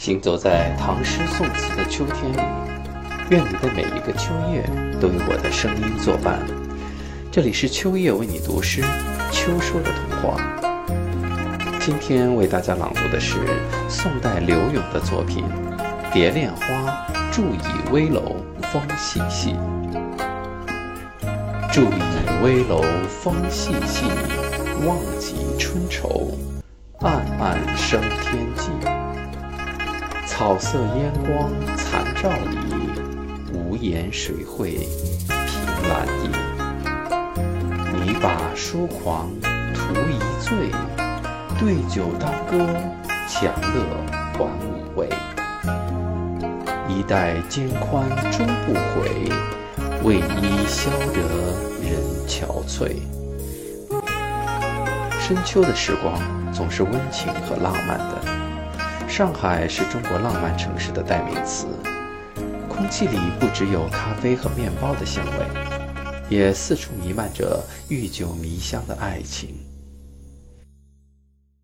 行走在唐诗宋词的秋天里，愿你的每一个秋夜都有我的声音作伴。这里是秋夜为你读诗，秋说的童话。今天为大家朗读的是宋代柳永的作品《蝶恋花·伫倚危楼风细细》。伫倚危楼风细细，望极春愁，暗暗生天际。草色烟光残照里，无言水会凭栏倚。拟把疏狂图一醉，对酒当歌，强乐还五味。衣带渐宽终不悔，为伊消得人憔悴。深秋的时光总是温情和浪漫的。上海是中国浪漫城市的代名词，空气里不只有咖啡和面包的香味，也四处弥漫着愈久弥香的爱情。